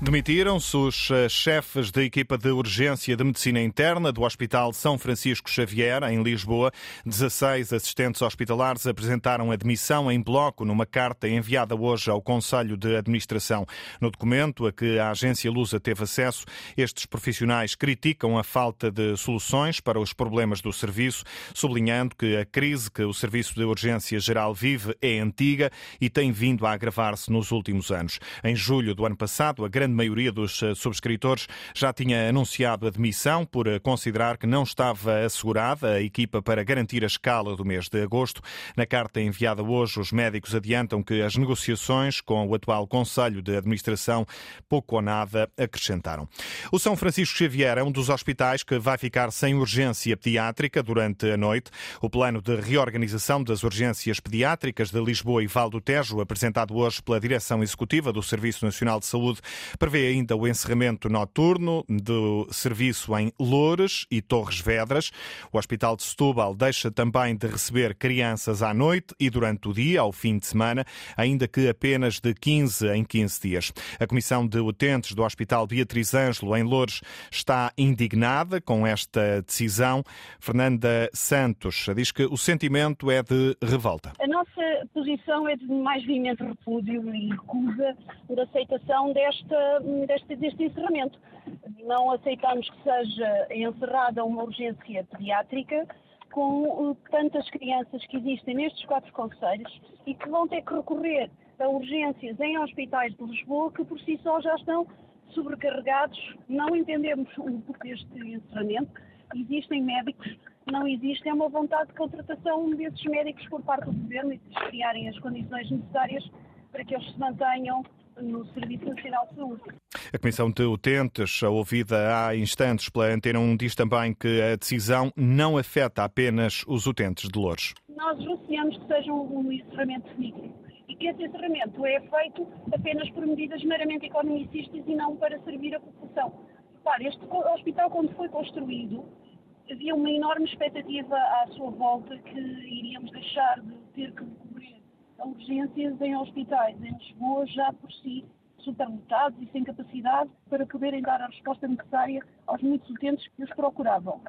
Demitiram-se os eh, chefes da equipa de urgência de medicina interna do Hospital São Francisco Xavier, em Lisboa. 16 assistentes hospitalares apresentaram a demissão em bloco numa carta enviada hoje ao Conselho de Administração. No documento a que a agência Lusa teve acesso, estes profissionais criticam a falta de soluções para os problemas do serviço, sublinhando que a crise que o Serviço de Urgência Geral vive é antiga e tem vindo a agravar-se nos últimos anos. Em julho do ano passado, a grande grande maioria dos eh, subscritores já tinha anunciado a demissão por eh, considerar que não estava assegurada a equipa para garantir a escala do mês de agosto. Na carta enviada hoje, os médicos adiantam que as negociações com o atual Conselho de Administração pouco ou nada acrescentaram. O São Francisco Xavier é um dos hospitais que vai ficar sem urgência pediátrica durante a noite. O plano de reorganização das urgências pediátricas de Lisboa e Val do Tejo, apresentado hoje pela Direção Executiva do Serviço Nacional de Saúde, Prevê ainda o encerramento noturno do serviço em Loures e Torres Vedras. O Hospital de Setúbal deixa também de receber crianças à noite e durante o dia, ao fim de semana, ainda que apenas de 15 em 15 dias. A Comissão de Utentes do Hospital Beatriz Ângelo, em Loures, está indignada com esta decisão. Fernanda Santos diz que o sentimento é de revolta. A nossa posição é de mais veemente repúdio e recusa por aceitação desta deste, deste encerramento. Não aceitamos que seja encerrada uma urgência pediátrica com tantas crianças que existem nestes quatro conselhos e que vão ter que recorrer a urgências em hospitais de Lisboa que por si só já estão sobrecarregados. Não entendemos o porquê deste encerramento. Existem médicos, não existe é uma vontade de contratação desses médicos por parte do governo e de criarem as condições necessárias para que eles se mantenham no Serviço Nacional de Saúde. A Comissão de Utentes, ouvida há instantes pela Antena 1, diz também que a decisão não afeta apenas os utentes de Louros. Nós receamos que seja um encerramento definitivo e que esse encerramento é feito apenas por medidas meramente economicistas e não para servir a população. Repare, este hospital, quando foi construído, havia uma enorme expectativa à sua volta que iríamos deixar de ter que urgências em hospitais em Lisboa já por si superlotados e sem capacidade para poderem dar a resposta necessária aos muitos utentes que os procuravam.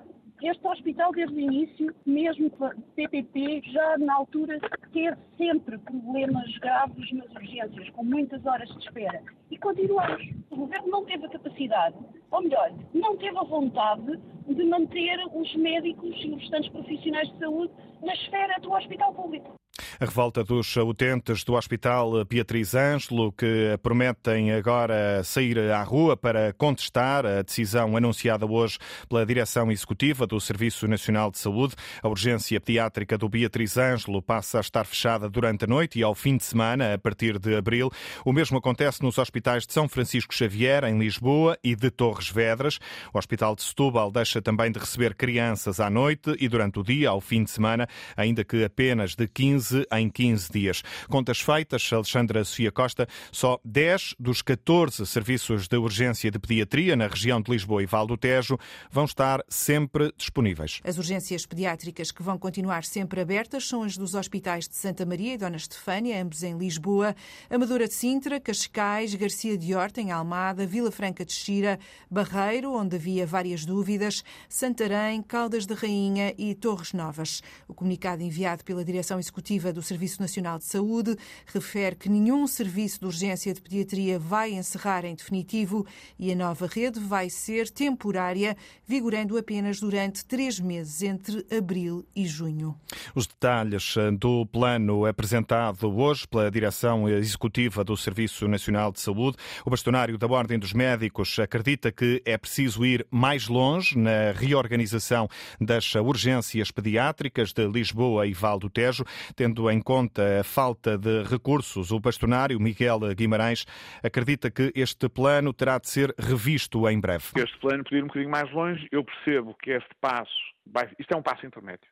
Este hospital, desde o início, mesmo PPP, já na altura teve sempre problemas graves nas urgências, com muitas horas de espera. E continuamos. O governo não teve a capacidade, ou melhor, não teve a vontade de manter os médicos e os restantes profissionais de saúde na esfera do hospital público. A revolta dos utentes do Hospital Beatriz Ângelo, que prometem agora sair à rua para contestar a decisão anunciada hoje pela Direção Executiva do Serviço Nacional de Saúde. A urgência pediátrica do Beatriz Ângelo passa a estar fechada durante a noite e ao fim de semana, a partir de abril. O mesmo acontece nos hospitais de São Francisco Xavier, em Lisboa, e de Torres Vedras. O Hospital de Setúbal deixa também de receber crianças à noite e durante o dia, ao fim de semana, ainda que apenas de 15 em 15 dias. Contas feitas, Alexandra Sofia Costa, só 10 dos 14 serviços de urgência de pediatria na região de Lisboa e Val do Tejo vão estar sempre disponíveis. As urgências pediátricas que vão continuar sempre abertas são as dos hospitais de Santa Maria e Dona Estefânia, ambos em Lisboa, Amadora de Sintra, Cascais, Garcia de Horta, em Almada, Vila Franca de Xira, Barreiro, onde havia várias dúvidas, Santarém, Caldas de Rainha e Torres Novas. O comunicado enviado pela Direção Executiva do do Serviço Nacional de Saúde refere que nenhum serviço de urgência de pediatria vai encerrar em definitivo e a nova rede vai ser temporária, vigorando apenas durante três meses, entre abril e junho. Os detalhes do plano apresentado hoje pela Direção Executiva do Serviço Nacional de Saúde. O bastonário da Ordem dos Médicos acredita que é preciso ir mais longe na reorganização das urgências pediátricas de Lisboa e Val do Tejo, tendo em conta a falta de recursos, o bastonário Miguel Guimarães acredita que este plano terá de ser revisto em breve. Este plano podia ir um bocadinho mais longe. Eu percebo que este passo, vai... isto é um passo intermédio.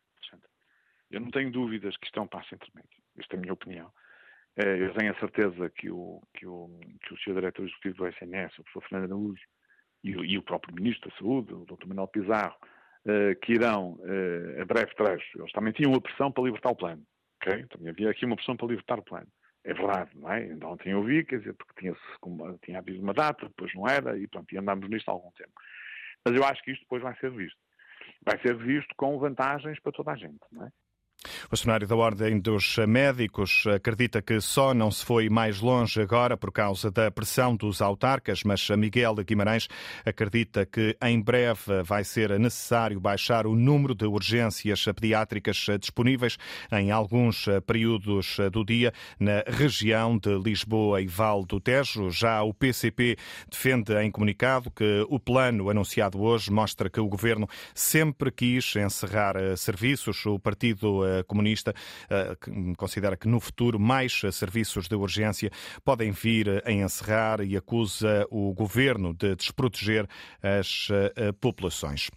Eu não tenho dúvidas que isto é um passo intermédio. Esta é a minha opinião. Eh, eu tenho a certeza que o, que o, que o Sr. Diretor Executivo do SNS, o professor Fernando Araújo, e, e o próprio Ministro da Saúde, o Dr. Manuel Pizarro, eh, que irão, eh, a breve trecho, eles também tinham a pressão para libertar o plano. Também havia aqui uma opção para libertar o plano. É verdade, não é? Então ontem eu vi, quer dizer, porque tinha, tinha havido uma data, depois não era, e pronto, e andámos nisto há algum tempo. Mas eu acho que isto depois vai ser visto. Vai ser visto com vantagens para toda a gente, não é? O bastonário da Ordem dos Médicos acredita que só não se foi mais longe agora por causa da pressão dos autarcas, mas Miguel Guimarães acredita que em breve vai ser necessário baixar o número de urgências pediátricas disponíveis em alguns períodos do dia na região de Lisboa e Val do Tejo. Já o PCP defende em comunicado que o plano anunciado hoje mostra que o governo sempre quis encerrar serviços. O partido comunista eh, considera que no futuro mais serviços de urgência podem vir a encerrar e acusa o governo de desproteger as eh, populações.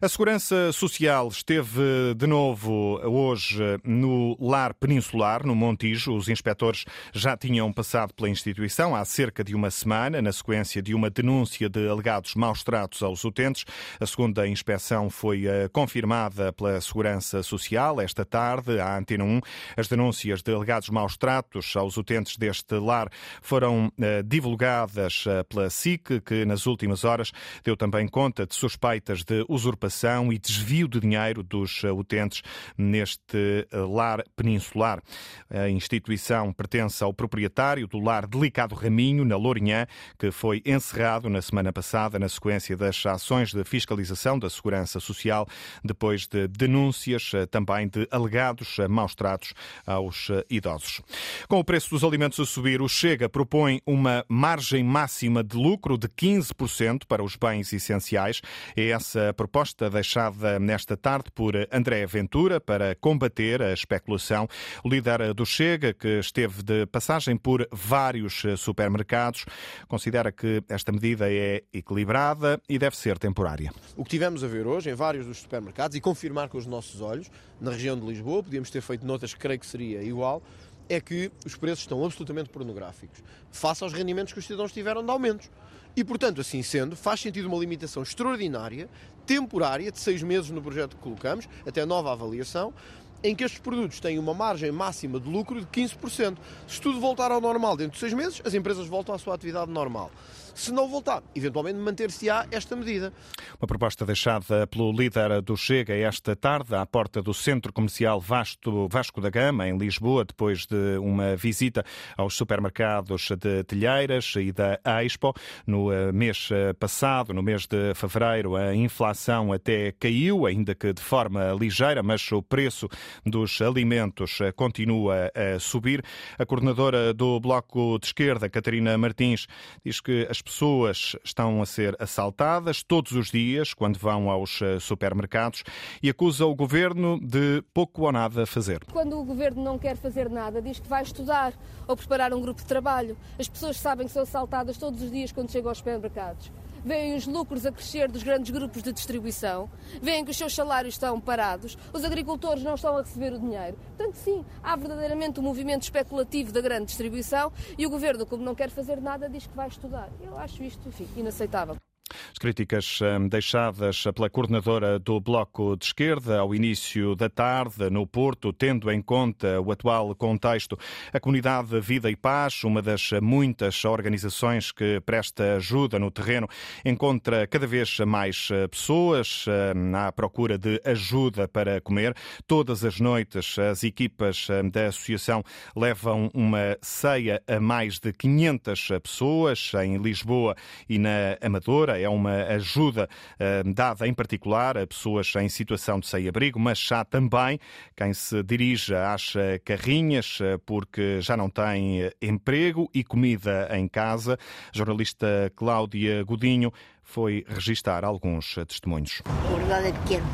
A Segurança Social esteve de novo hoje no Lar Peninsular, no Montijo. Os inspectores já tinham passado pela instituição há cerca de uma semana, na sequência de uma denúncia de alegados maus tratos aos utentes. A segunda inspeção foi eh, confirmada pela Segurança Social esta tarde, à Antena 1. As denúncias de alegados maus tratos aos utentes deste lar foram eh, divulgadas eh, pela SIC, que nas últimas horas deu também conta de suspeitas de usurpação e desvio de dinheiro dos eh, utentes neste lar peninsular. A instituição pertence ao proprietário do lar Delicado Raminho, na Lourinhã, que foi encerrado na semana passada na sequência das ações de fiscalização da Segurança Social, depois de denúncias também de alegados maus tratos aos idosos. Com o preço dos alimentos a subir, o Chega propõe uma margem máxima de lucro de 15% para os bens essenciais. É essa proposta deixada nesta tarde por André Ventura para combater a especulação. O líder do Chega, que esteve de passagem por vários supermercados, considera que esta medida é equilibrada e deve ser temporária. O que tivemos a ver hoje em vários dos supermercados e confirmar com os nossos olhos, na região de Lisboa, podíamos ter feito notas que creio que seria igual, é que os preços estão absolutamente pornográficos, face aos rendimentos que os cidadãos tiveram de aumentos. E, portanto, assim sendo, faz sentido uma limitação extraordinária, temporária, de seis meses no projeto que colocamos, até nova avaliação, em que estes produtos têm uma margem máxima de lucro de 15%. Se tudo voltar ao normal dentro de seis meses, as empresas voltam à sua atividade normal. Se não voltar, eventualmente manter-se-á esta medida. Uma proposta deixada pelo líder do Chega esta tarde à porta do Centro Comercial Vasco, da Gama, em Lisboa, depois de uma visita aos supermercados de Telheiras e da Expo. No eh, mês eh, passado, no mês de fevereiro, a inflação até caiu, ainda que de forma ligeira, mas o preço dos alimentos eh, continua a subir. A coordenadora do Bloco de Esquerda, Catarina Martins, diz que as pessoas estão a ser assaltadas todos os dias quando vão aos eh, supermercados e acusa o governo de pouco ou nada fazer. Quando o governo não quer fazer nada, diz que vai estudar ou preparar um grupo de trabalho. As pessoas sabem que são assaltadas todos os dias quando chegam aos supermercados veem os lucros a crescer dos grandes grupos de distribuição, veem que os seus salários estão parados, os agricultores não estão a receber o dinheiro. Portanto, sim, há verdadeiramente um movimento especulativo da grande distribuição e o governo, como não quer fazer nada, diz que vai estudar. Eu acho isto, enfim, inaceitável. As críticas hum, deixadas pela coordenadora do Bloco de Esquerda ao início da tarde no Porto, tendo em conta o atual contexto, a comunidade Vida e Paz, uma das muitas organizações que presta ajuda no terreno, encontra cada vez mais eh, pessoas hum, à procura de ajuda para comer. Todas as noites, as equipas hum, da associação levam uma ceia a mais de 500 pessoas em Lisboa e na Amadora é uma ajuda eh, dada em particular a pessoas em situação de sem-abrigo, mas há também quem se dirige às eh, carrinhas eh, porque já não tem emprego e comida em casa. A jornalista Cláudia Godinho foi registar alguns testemunhos. O ordenado é pequeno.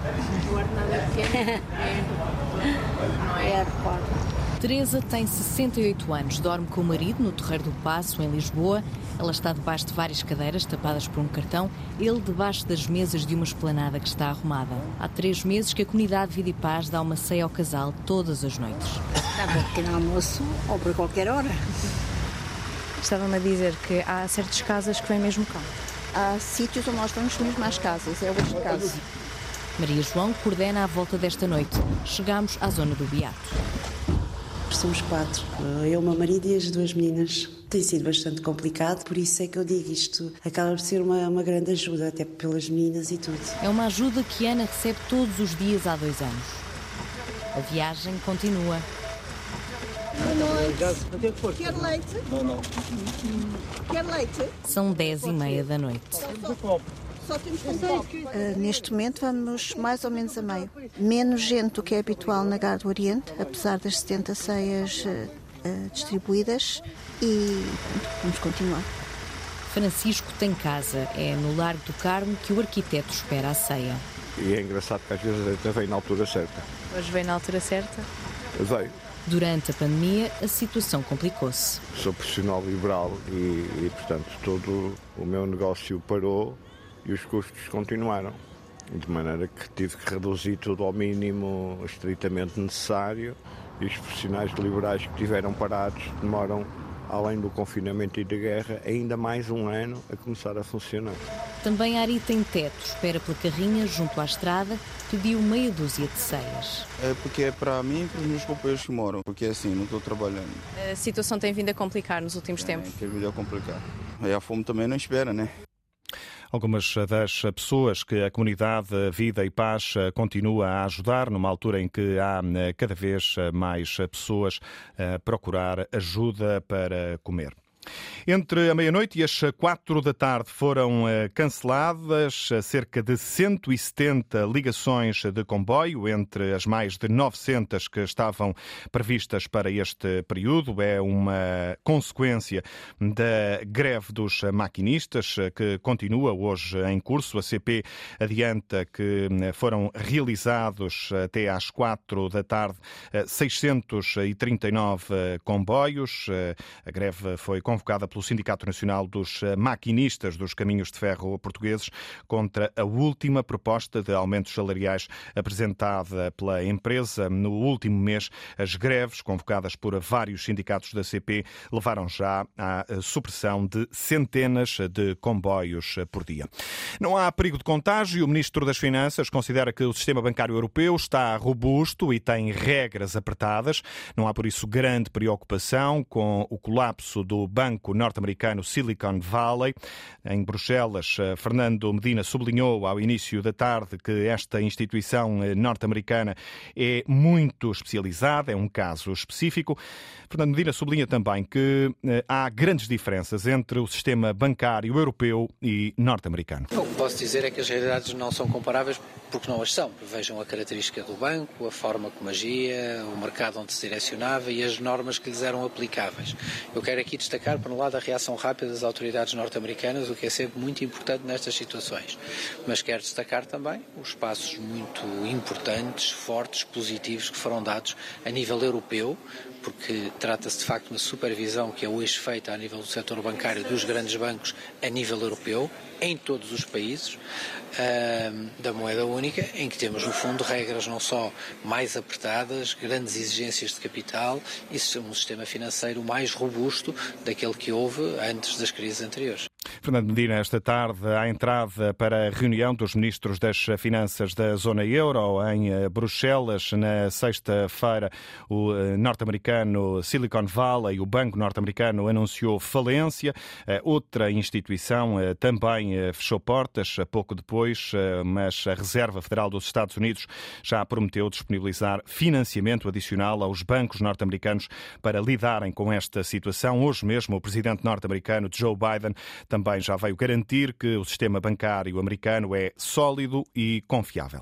O ordenado é pequeno. Não é adequado. Teresa tem 68 anos, dorme com o marido no Terreiro do Passo, em Lisboa. Ela está debaixo de várias cadeiras tapadas por um cartão, ele debaixo das mesas de uma esplanada que está arrumada. Há três meses que a comunidade Vida e Paz dá uma ceia ao casal todas as noites. Dá para pequeno almoço ou por qualquer hora. Estava-me a dizer que há certas casas que vêm mesmo cá. Há sítios onde nós vamos mesmo às casas, é o este caso. Maria João coordena a volta desta noite. Chegamos à zona do Beato. Somos quatro, eu, o meu marido e as duas meninas. Tem sido bastante complicado, por isso é que eu digo isto. Acaba por ser uma, uma grande ajuda, até pelas meninas e tudo. É uma ajuda que Ana recebe todos os dias há dois anos. A viagem continua. Quer leite? Não, não. Quer leite? São dez e meia da noite. Só temos copo. Uh, neste momento vamos mais ou menos a meio. Menos gente do que é habitual na Gar do Oriente, apesar das 70 ceias uh, uh, distribuídas e pronto, vamos continuar. Francisco tem casa. É no Largo do Carmo que o arquiteto espera a ceia. E é engraçado que às vezes até vem na altura certa. Hoje vem na altura certa? Veio. Durante a pandemia, a situação complicou-se. Sou profissional liberal e, e, portanto, todo o meu negócio parou e os custos continuaram. De maneira que tive que reduzir tudo ao mínimo estritamente necessário e os profissionais liberais que estiveram parados demoram, além do confinamento e da guerra, ainda mais um ano a começar a funcionar. Também Ari tem teto, espera pela carrinha junto à estrada, pediu meia dúzia de ceias. É porque é para mim e para os meus companheiros que moram, porque assim, não estou trabalhando. A situação tem vindo a complicar nos últimos É, tempos. tem vindo a complicar. E a fome também não espera, né? Algumas das pessoas que a comunidade Vida e Paz continua a ajudar, numa altura em que há cada vez mais pessoas a procurar ajuda para comer. Entre a meia-noite e as quatro da tarde foram eh, canceladas cerca de 170 ligações de comboio, entre as mais de 900 que estavam previstas para este período. É uma consequência da greve dos maquinistas que continua hoje em curso. A CP adianta que eh, foram realizados até às quatro da tarde eh, 639 comboios. Eh, A greve foi convocada pelo Sindicato Nacional dos eh, Maquinistas dos Caminhos de Ferro Portugueses contra a última proposta de aumentos salariais apresentada pela empresa. No último mês, as greves convocadas por vários sindicatos da CP levaram já à eh, supressão de centenas de comboios eh, por dia. Não há perigo de contágio. O Ministro das Finanças considera que o sistema bancário europeu está robusto e tem regras apertadas. Não há, por isso, grande preocupação com o colapso do banco norte-americano Silicon Valley. Em Bruxelas, eh, Fernando Medina sublinhou ao início da tarde que esta instituição eh, norte-americana é muito especializada, é um caso específico. Fernando Medina sublinha também que eh, há grandes diferenças entre o sistema bancário europeu e norte-americano. O que posso dizer é que as realidades não são comparáveis porque não as são. Vejam a característica do banco, a forma como agia, o mercado onde se direcionava e as normas que lhes eram aplicáveis. Eu quero aqui destacar, por um lado, a reação rápida das autoridades norte-americanas, o que é sempre muito importante nestas situações. Mas quero destacar também os passos muito importantes, fortes, positivos que foram dados a nível europeu, porque trata-se de facto de uma supervisão que é hoje feita a nível do setor bancário dos grandes bancos a nível europeu, em todos os países, ahm, da moeda única, em que temos, no fundo, regras não só mais apertadas, grandes exigências de capital e um sistema financeiro mais robusto daquele que houve antes das crises anteriores. Fernando Medina, esta tarde, à entrada para a reunião dos ministros das Finanças da Zona Euro em eh, Bruxelas, na sexta-feira, o eh, norte-americano Silicon Valley, o banco norte-americano, anunciou falência. Eh, Outra instituição também fechou portas pouco depois, mas a Reserva Federal dos Estados Unidos já prometeu disponibilizar financiamento adicional aos bancos norte-americanos para lidarem com esta situação. Hoje mesmo, o presidente norte-americano Joe Biden também já veio garantir que o sistema bancário americano é sólido e confiável.